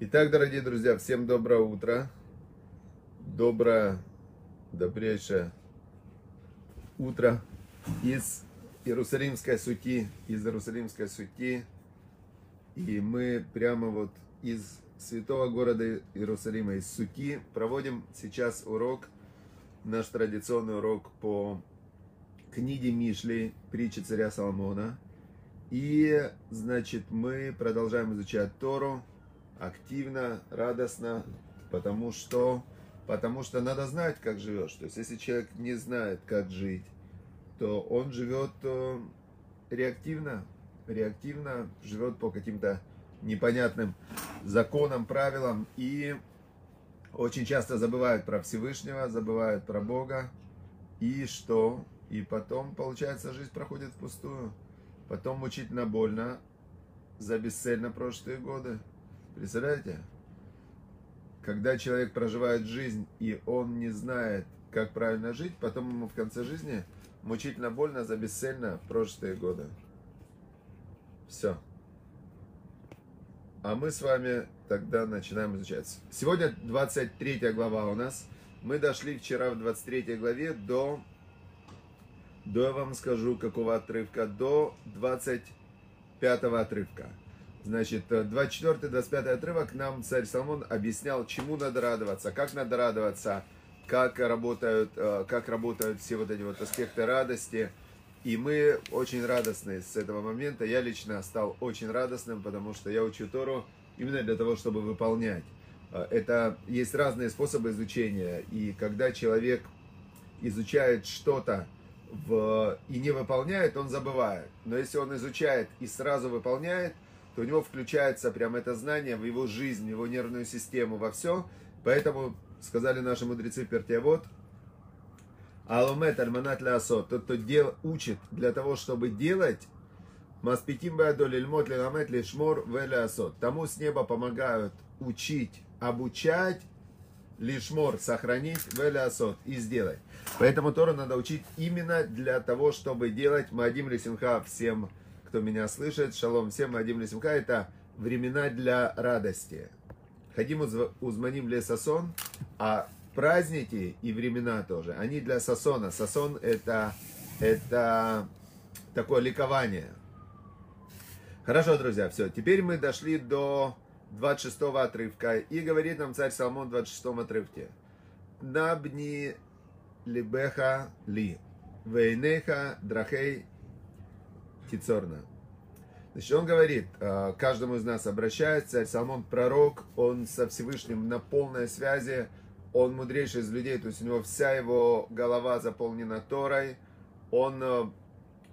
Итак, дорогие друзья, всем доброе утро. Доброе, добрейшее утро из Иерусалимской сути, из Иерусалимской сути. И мы прямо вот из святого города Иерусалима, из сути, проводим сейчас урок, наш традиционный урок по книге Мишли, притчи царя Соломона. И, значит, мы продолжаем изучать Тору, активно, радостно, потому что, потому что надо знать, как живешь. То есть, если человек не знает, как жить, то он живет э, реактивно, реактивно живет по каким-то непонятным законам, правилам и очень часто забывают про Всевышнего, забывают про Бога. И что? И потом, получается, жизнь проходит впустую. Потом мучительно больно за бесцельно прошлые годы. Представляете? Когда человек проживает жизнь, и он не знает, как правильно жить, потом ему в конце жизни мучительно больно за бесцельно прошлые годы. Все. А мы с вами тогда начинаем изучать. Сегодня 23 глава у нас. Мы дошли вчера в 23 главе до, до я вам скажу, какого отрывка, до 25 отрывка. Значит, 24-25 отрывок нам царь Соломон объяснял, чему надо радоваться, как надо радоваться, как работают, э, как работают все вот эти вот аспекты радости. И мы очень радостны с этого момента. Я лично стал очень радостным, потому что я учу Тору именно для того, чтобы выполнять. Э, это есть разные способы изучения. И когда человек изучает что-то в, и не выполняет, он забывает. Но если он изучает и сразу выполняет – то у него включается прямо это знание в его жизнь, в его нервную систему, во все. Поэтому сказали наши мудрецы Пертиавод, Алумет альманат лясот, тот, кто дел, учит для того, чтобы делать, Маспитим бадоль ильмот ленамет лишмор велясот. Тому с неба помогают учить, обучать, лишмор, сохранить, велясот и сделать. Поэтому Тору надо учить именно для того, чтобы делать Мадим Лисимха всем кто меня слышит. Шалом всем, Вадим Лесимка. Это времена для радости. Ходим узманим ле сасон, а праздники и времена тоже, они для сасона. Сасон это, это такое ликование. Хорошо, друзья, все. Теперь мы дошли до 26 отрывка. И говорит нам царь Соломон в 26 отрывке. Набни либеха ли. Вейнеха драхей Кицорна. Значит, он говорит, а, каждому из нас обращается, Соломон пророк, он со Всевышним на полной связи, он мудрейший из людей, то есть у него вся его голова заполнена Торой, он а,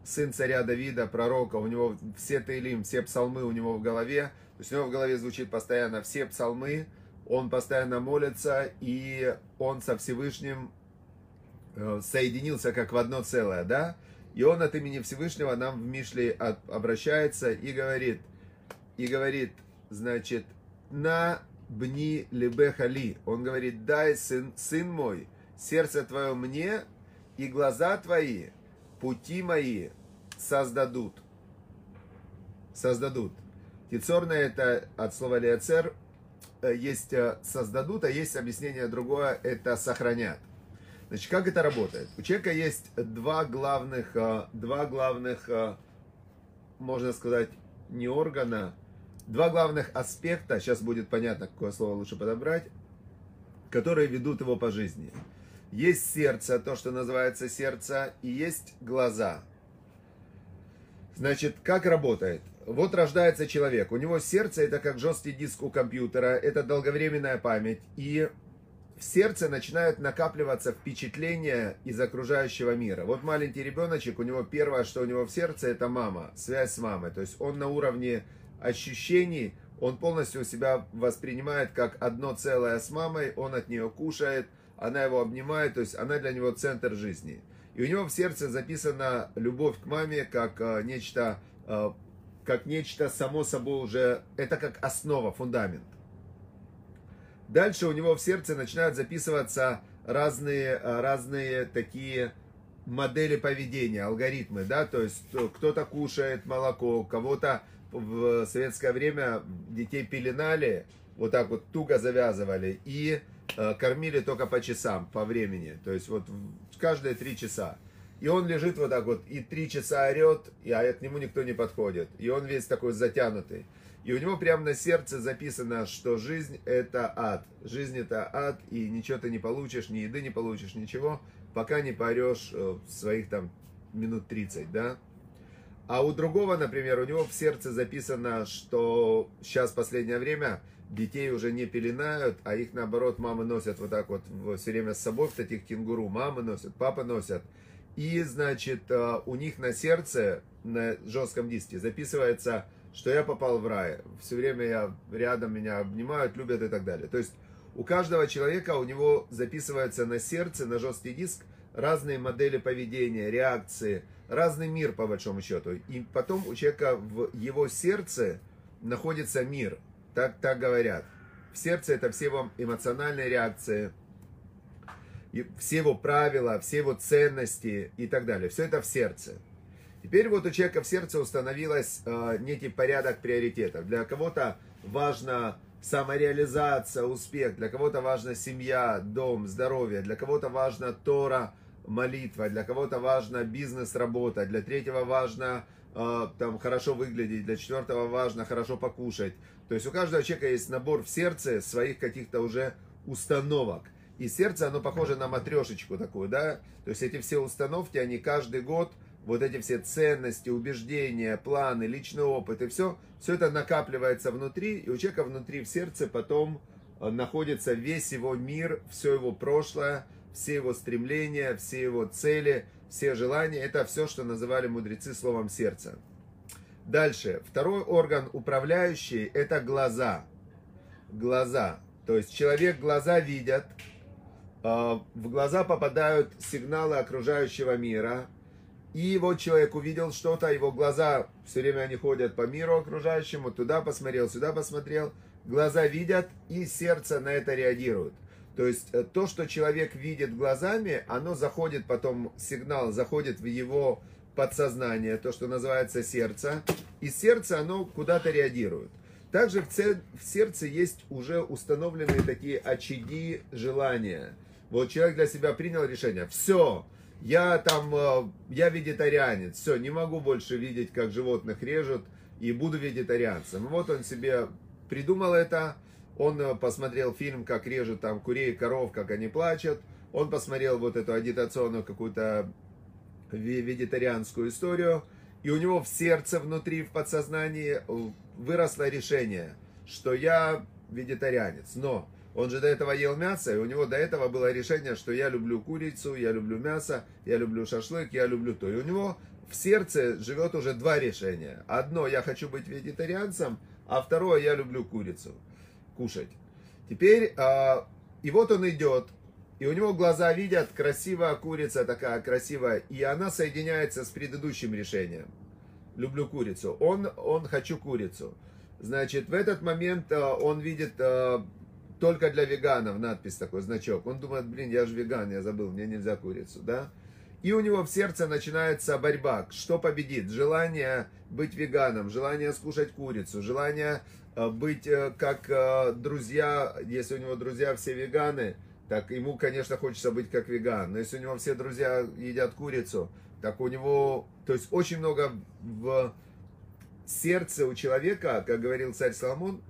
сын царя Давида, пророка, у него все Таилим, все псалмы у него в голове, то есть у него в голове звучит постоянно все псалмы, он постоянно молится, и он со Всевышним э, соединился как в одно целое, да? И он от имени Всевышнего нам в Мишле обращается и говорит, и говорит, значит, на бни лебехали. Он говорит, дай, сын, сын мой, сердце твое мне, и глаза твои, пути мои создадут. Создадут. Тицорное это от слова леоцер, э, есть э, создадут, а есть объяснение другое, это сохранят. Значит, как это работает? У человека есть два главных, а, два главных, а, можно сказать, не органа, два главных аспекта, сейчас будет понятно, какое слово лучше подобрать, которые ведут его по жизни. Есть сердце, то, что называется сердце, и есть глаза. Значит, как работает? Вот рождается человек, у него сердце это как жесткий диск у компьютера, это долговременная память, и в сердце начинают накапливаться впечатления из окружающего мира. Вот маленький ребеночек, у него первое, что у него в сердце, это мама, связь с мамой. То есть он на уровне ощущений, он полностью себя воспринимает как одно целое с мамой, он от нее кушает, она его обнимает, то есть она для него центр жизни. И у него в сердце записана любовь к маме как э, нечто, э, как нечто само собой уже, это как основа, фундамент. Дальше у него в сердце начинают записываться разные, э, разные такие модели поведения, алгоритмы, да, то есть кто-то кушает молоко, кого-то в советское время детей пеленали, вот так вот туго завязывали и э, кормили только по часам, по времени. То есть вот каждые три часа. И он лежит вот так вот, и три часа орет, и, а к нему никто не подходит. И он весь такой затянутый. И у него прямо на сердце записано, что жизнь это ад. Жизнь это ад, и ничего ты не получишь, ни еды не получишь, ничего, пока не поорешь э, своих там минут 30, да? А у другого, например, у него в сердце записано, что сейчас последнее время детей уже не пеленают, а их наоборот мамы носят вот так вот все время с собой в таких кенгуру. Мамы носят, папы носят. И, значит, э, у них на сердце, на жестком диске записывается, что я попал в рай. Все время я рядом, меня обнимают, любят и так далее. То есть у каждого человека, у него записывается на сердце, на жесткий диск, разные модели поведения, реакции, разный мир по большому счету. И потом у человека в его сердце находится мир. Так, так говорят. В сердце это все его эмоциональные реакции, все его правила, все его ценности и так далее. Все это в сердце. Теперь вот у человека в сердце установилось э, некий порядок приоритетов. Для кого-то важно самореализация, успех, для кого-то важна семья, дом, здоровье, для кого-то важна Тора, молитва, для кого-то важно бизнес, работа, для третьего важно э, там хорошо выглядеть, для четвертого важно хорошо покушать. То есть у каждого человека есть набор в сердце своих каких-то уже установок. И сердце, оно похоже на матрешечку такую, да? То есть эти все установки, они каждый год, вот эти все ценности, убеждения, планы, личный опыт и все, все это накапливается внутри, и у человека внутри в сердце потом э, находится весь его мир, все его прошлое, все его стремления, все его цели, все желания. Это все, что называли мудрецы словом сердца. Дальше. Второй орган управляющий – это глаза. Глаза. То есть человек глаза видят, а, в глаза попадают сигналы окружающего мира, и вот человек увидел что-то, его глаза все время они ходят по миру окружающему, туда посмотрел, сюда посмотрел, глаза видят, и сердце на это реагирует. То есть э, то, что человек видит глазами, оно заходит потом, сигнал заходит в его подсознание, то, что называется сердце, и сердце, оно куда-то реагирует. Также в, в сердце есть уже установленные такие очаги желания – вот человек для себя принял решение, все, я там, э, я вегетарианец, все, не могу больше видеть, как животных режут, и буду вегетарианцем. Вот он себе придумал это, он э, посмотрел фильм, как режут там курей и коров, как они плачут, он посмотрел вот эту агитационную какую-то вегетарианскую историю, и у него в сердце, внутри, в подсознании выросло решение, что я вегетарианец. Но он же до этого ел мясо, и у него до этого было решение, что я люблю курицу, я люблю мясо, я люблю шашлык, я люблю то. И у него в сердце живет уже два решения. Одно, я хочу быть вегетарианцем, а второе, я люблю курицу, кушать. Теперь, а, и вот он идет, и у него глаза видят, красивая курица такая красивая, и она соединяется с предыдущим решением. Люблю курицу. Он, он хочу курицу. Значит, в этот момент а, он видит а, только для веганов надпись такой, значок. Он думает, блин, я же веган, я забыл, мне нельзя курицу, да? И у него в сердце начинается борьба. Что победит? Желание быть веганом, желание скушать курицу, желание э, быть э, как э, друзья, если у него друзья все веганы, так ему, конечно, хочется быть как веган. Но если у него все друзья едят курицу, так у него, то есть очень много в сердце у человека, как говорил царь Соломон,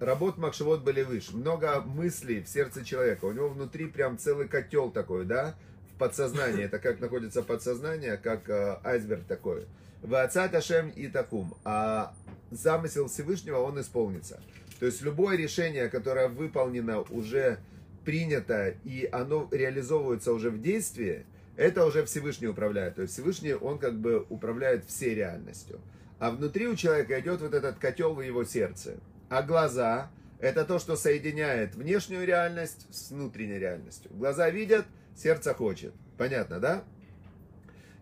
работ Макшевод были выше. Много мыслей в сердце человека. У него внутри прям целый котел такой, да, в подсознании. Это как находится подсознание, как э, айсберг такой. Ваацат Ашем и Такум. А замысел Всевышнего, он исполнится. То есть любое решение, которое выполнено, уже принято, и оно реализовывается уже в действии, это уже Всевышний управляет. То есть Всевышний, он как бы управляет всей реальностью. А внутри у человека идет вот этот котел в его сердце. А глаза – это то, что соединяет внешнюю реальность с внутренней реальностью. Глаза видят, сердце хочет. Понятно, да?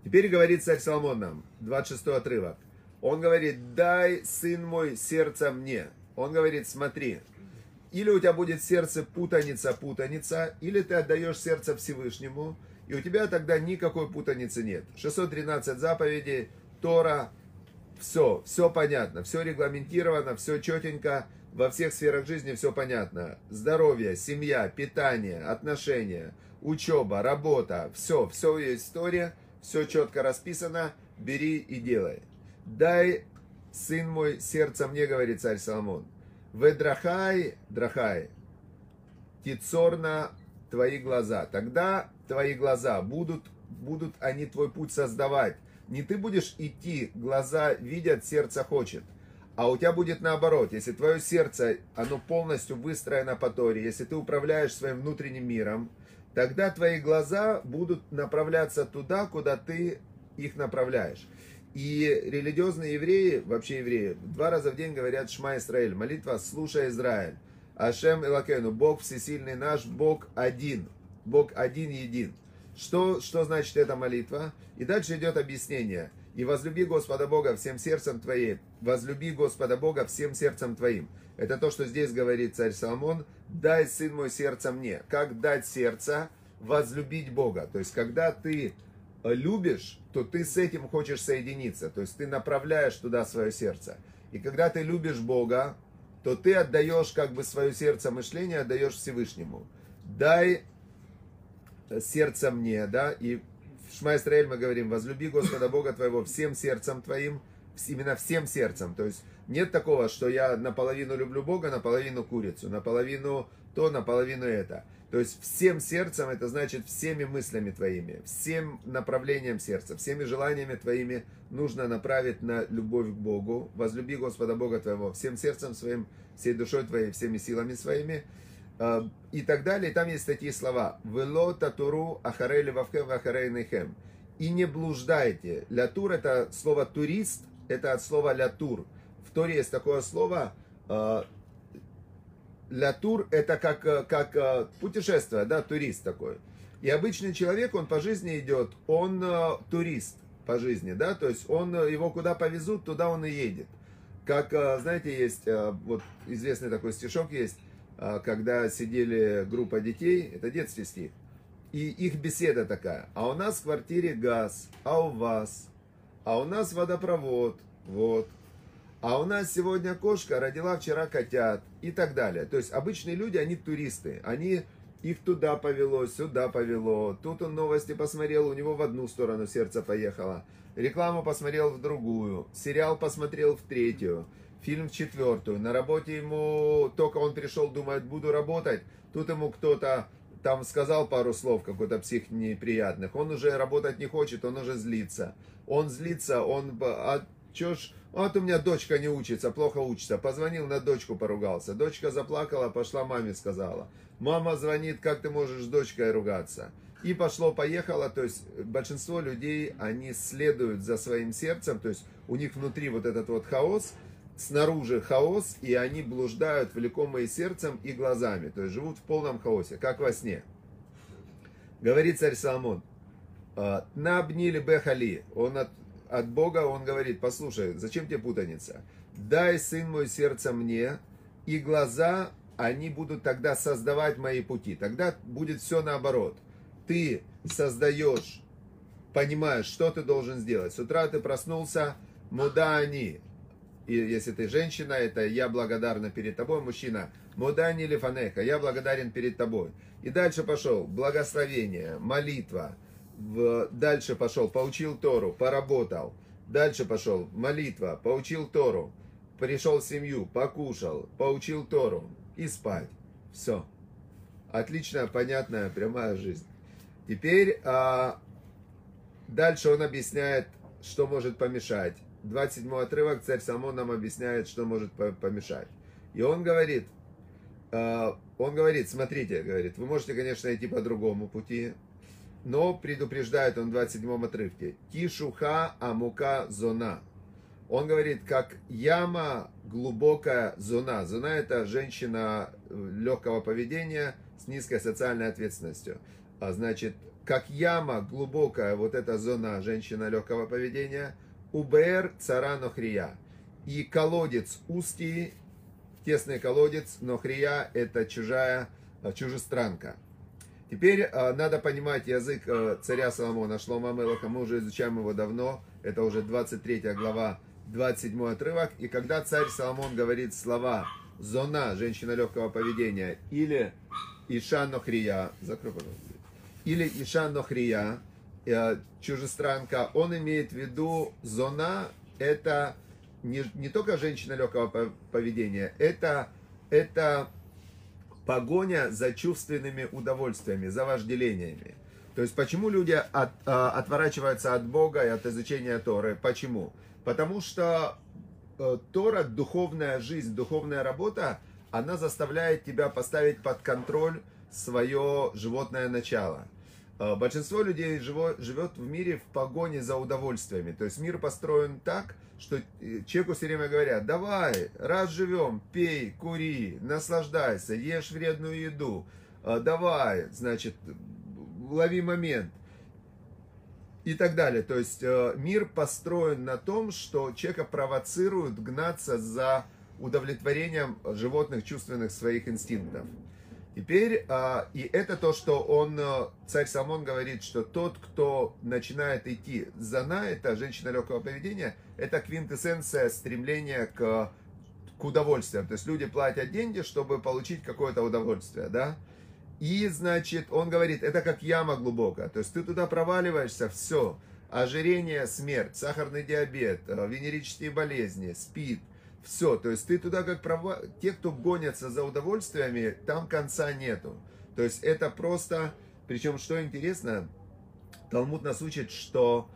Теперь говорит царь Соломон нам, 26 отрывок. Он говорит, дай, сын мой, сердце мне. Он говорит, смотри, или у тебя будет сердце путаница, путаница, или ты отдаешь сердце Всевышнему, и у тебя тогда никакой путаницы нет. 613 заповедей, Тора, все, все понятно, все регламентировано, все четенько, во всех сферах жизни все понятно. Здоровье, семья, питание, отношения, учеба, работа, все, все есть история, все четко расписано, бери и делай. Дай, сын мой, сердце мне, говорит царь Соломон. Ведрахай, драхай, тицорна твои глаза. Тогда твои глаза будут, будут они твой путь создавать. Не ты будешь идти, глаза видят, сердце хочет. А у тебя будет наоборот, если твое сердце, оно полностью выстроено по Торе, если ты управляешь своим внутренним миром, тогда твои глаза будут направляться туда, куда ты их направляешь. И религиозные евреи, вообще евреи, два раза в день говорят Шма Исраэль, молитва «Слушай Израиль». Ашем Элакену, Бог всесильный наш, Бог один, Бог один един. Что, что значит эта молитва? И дальше идет объяснение. И возлюби Господа Бога всем сердцем твоим. Возлюби Господа Бога всем сердцем твоим. Это то, что здесь говорит царь Соломон. Дай, сын мой, сердце мне. Как дать сердце? Возлюбить Бога. То есть, когда ты любишь, то ты с этим хочешь соединиться. То есть, ты направляешь туда свое сердце. И когда ты любишь Бога, то ты отдаешь как бы свое сердце мышление, отдаешь Всевышнему. Дай сердце мне, да, и в Шма Исраэль мы говорим, возлюби Господа Бога твоего всем сердцем твоим, именно всем сердцем, то есть нет такого, что я наполовину люблю Бога, наполовину курицу, наполовину то, наполовину это. То есть всем сердцем, это значит всеми мыслями твоими, всем направлением сердца, всеми желаниями твоими нужно направить на любовь к Богу. Возлюби Господа Бога твоего всем сердцем своим, всей душой твоей, всеми силами своими. Э, и так далее. Там есть такие слова. «Вело татуру ахарей левавхем вахарей нехем». И не блуждайте. Лятур это слово турист, это от слова лятур. В Торе есть такое слово, э, лятур это как, э, как путешествие, да, турист такой. И обычный человек, он по жизни идет, он турист по жизни, да, то есть он, его куда повезут, туда он и едет. Как, знаете, есть, вот известный такой стишок есть, когда сидели группа детей, это детский стих, и их беседа такая, а у нас в квартире газ, а у вас, а у нас водопровод, вот, а у нас сегодня кошка родила вчера котят и так далее. То есть обычные люди, они туристы, они их туда повело, сюда повело, тут он новости посмотрел, у него в одну сторону сердце поехало, рекламу посмотрел в другую, сериал посмотрел в третью, фильм в четвертую. На работе ему, только он пришел, думает, буду работать. Тут ему кто-то там сказал пару слов, какой-то псих неприятных. Он уже работать не хочет, он уже злится. Он злится, он... А чё ж... Вот у меня дочка не учится, плохо учится. Позвонил, на дочку поругался. Дочка заплакала, пошла маме сказала. Мама звонит, как ты можешь с дочкой ругаться? И пошло-поехало, то есть большинство людей, они следуют за своим сердцем, то есть у них внутри вот этот вот хаос, снаружи хаос, и они блуждают, влекомые сердцем и глазами, то есть живут в полном хаосе, как во сне. Говорит царь Соломон, «А, Набнили бехали, он от, от Бога, он говорит, послушай, зачем тебе путаница? Дай, сын мой, сердце мне, и глаза, они будут тогда создавать мои пути. Тогда будет все наоборот. Ты создаешь, понимаешь, что ты должен сделать. С утра ты проснулся, муда они, и если ты женщина, это я благодарна перед тобой, мужчина. Мудани лифанеха, я благодарен перед тобой. И дальше пошел благословение, молитва. Дальше пошел, поучил Тору, поработал. Дальше пошел, молитва, поучил Тору. Пришел в семью, покушал, поучил Тору и спать. Все. Отличная, понятная, прямая жизнь. Теперь а, дальше он объясняет, что может помешать 27 отрывок, царь Соломон нам объясняет, что может помешать. И он говорит, э, он говорит, смотрите, говорит, вы можете, конечно, идти по другому пути, но предупреждает он в 27 отрывке, тишуха амука зона. Он говорит, как яма глубокая зона. Зона это женщина легкого поведения с низкой социальной ответственностью. А значит, как яма глубокая, вот эта зона женщина легкого поведения – Убер цара Нохрия. И колодец узкий, тесный колодец, Нохрия это чужая, э, чужестранка. Теперь э, надо понимать язык э, царя Соломона, Шлома Мелаха, мы уже изучаем его давно, это уже 23 глава 27 отрывок. И когда царь Соломон говорит слова «зона», женщина легкого поведения, или «иша нохрия», закрой, пожалуйста, или «иша нохрия», чужестранка, он имеет в виду «зона» – это не, не только женщина легкого поведения, это, это погоня за чувственными удовольствиями, за вожделениями. То есть почему люди от, а, отворачиваются от Бога и от изучения Торы? Почему? Потому что э, Тора, духовная жизнь, духовная работа, она заставляет тебя поставить под контроль свое животное начало. Э, большинство людей живет в мире в погоне за удовольствиями. То есть мир построен так, что э, человеку все время говорят, давай, раз живем, пей, кури, наслаждайся, ешь вредную еду, давай, значит, лови момент и так далее. То есть э, мир построен на том, что человека провоцируют гнаться за удовлетворением животных чувственных своих инстинктов. Теперь, э, и это то, что он, э, царь Самон говорит, что тот, кто начинает идти за на, это женщина легкого поведения, это квинтэссенция стремления к, к удовольствиям. То есть люди платят деньги, чтобы получить какое-то удовольствие, да? И, значит, он говорит, это как яма глубокая. То есть ты туда проваливаешься, все. Ожирение, смерть, сахарный диабет, э, венерические болезни, спид, все. То есть ты туда как права... Те, кто гонятся за удовольствиями, там конца нету. То есть это просто... Причем, что интересно, Талмуд нас учит, что,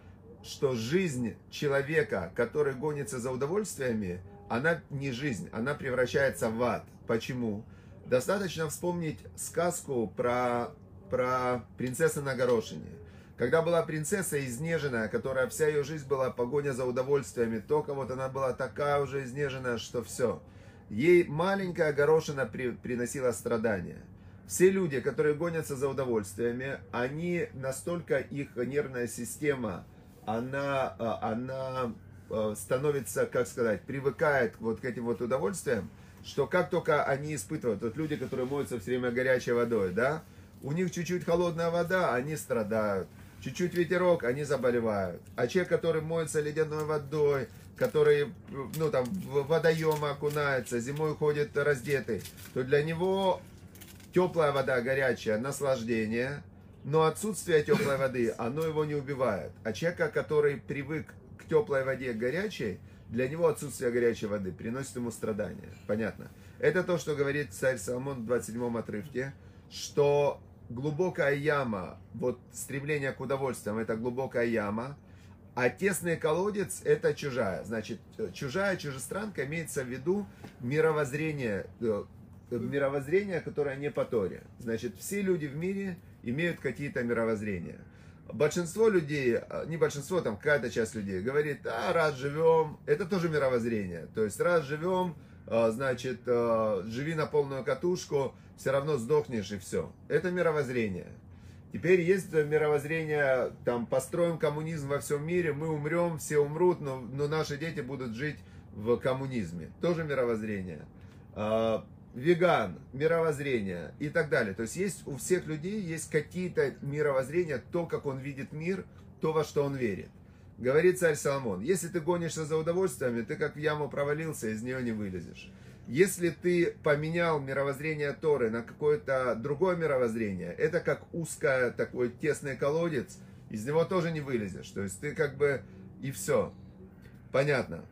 что жизнь человека, который гонится за удовольствиями, она не жизнь, она превращается в ад. Почему? Достаточно вспомнить сказку про, про принцессу на горошине. Когда была принцесса изнеженная, которая вся ее жизнь была погоня за удовольствиями, только вот она была такая уже изнеженная, что все. Ей маленькая горошина при, приносила страдания. Все люди, которые гонятся за удовольствиями, они настолько их нервная система, она, а, она а, становится, как сказать, привыкает вот к этим вот удовольствиям, что как только они испытывают, вот люди, которые моются все время горячей водой, да, у них чуть-чуть холодная вода, они страдают. Чуть-чуть ветерок, они заболевают. А человек, который моется ледяной водой, который, ну, там, в водоемы окунается, зимой ходит раздетый, то для него теплая вода, горячая, наслаждение, но отсутствие теплой воды, оно его не убивает. А человека, который привык к теплой воде, горячей, для него отсутствие горячей воды приносит ему страдания. Понятно? Это то, что говорит царь Соломон в 27 отрывке, что глубокая яма, вот стремление к удовольствиям, это глубокая яма, а тесный колодец – это чужая. Значит, чужая, чужестранка имеется в виду мировоззрение, э, мировоззрение, которое не по Торе. Значит, все люди в мире имеют какие-то мировоззрения – большинство людей, не большинство, там какая-то часть людей говорит, а раз живем, это тоже мировоззрение. То есть раз живем, значит, а, живи на полную катушку, все равно сдохнешь и все. Это мировоззрение. Теперь есть мировоззрение, там, построим коммунизм во всем мире, мы умрем, все умрут, но, но наши дети будут жить в коммунизме. Тоже мировоззрение веган, мировоззрение и так далее. То есть есть у всех людей есть какие-то мировоззрения, то, как он видит мир, то, во что он верит. Говорит царь Соломон, если ты гонишься за удовольствиями, ты как в яму провалился, из нее не вылезешь. Если ты поменял мировоззрение Торы на какое-то другое мировоззрение, это как узкое такой тесный колодец, из него тоже не вылезешь. То есть ты как бы и все. Понятно.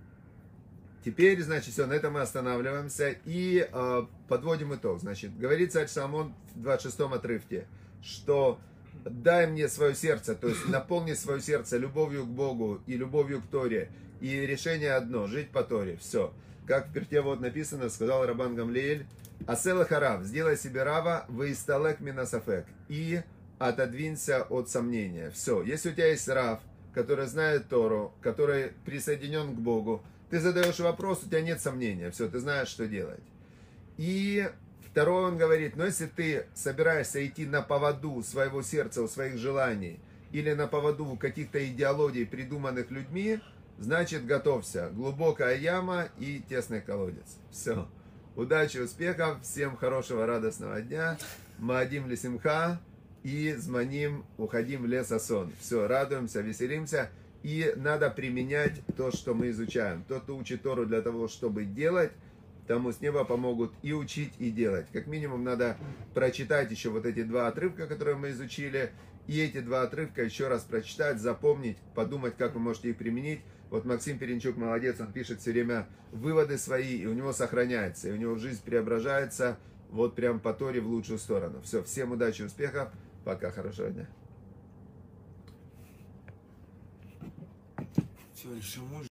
Теперь, значит, все, на этом мы останавливаемся и э, подводим итог. Значит, говорит царь Соломон в 26 отрывке, что дай мне свое сердце, то есть наполни свое сердце любовью к Богу и любовью к Торе. И решение одно, жить по Торе, все. Как в перте вот написано, сказал Рабан Гамлеэль, Асела Харав, сделай себе рава, выисталек минасафек, и отодвинься от сомнения. Все, если у тебя есть рав, который знает Тору, который присоединен к Богу, ты задаешь вопрос, у тебя нет сомнения, все, ты знаешь, что делать. И второе он говорит, но если ты собираешься идти на поводу своего сердца, у своих желаний, или на поводу каких-то идеологий, придуманных людьми, значит готовься. Глубокая яма и тесный колодец. Все. Удачи, успехов, всем хорошего, радостного дня. Маадим лисимха и зманим, уходим в лес сон. Все, радуемся, веселимся. И надо применять то, что мы изучаем. Тот, кто учит Тору для того, чтобы делать, тому с неба помогут и учить, и делать. Как минимум надо прочитать еще вот эти два отрывка, которые мы изучили, и эти два отрывка еще раз прочитать, запомнить, подумать, как вы можете их применить. Вот Максим Перенчук молодец, он пишет все время выводы свои, и у него сохраняется, и у него жизнь преображается вот прям по Торе в лучшую сторону. Все, всем удачи, успехов, пока, хорошего дня. Все, еще можно.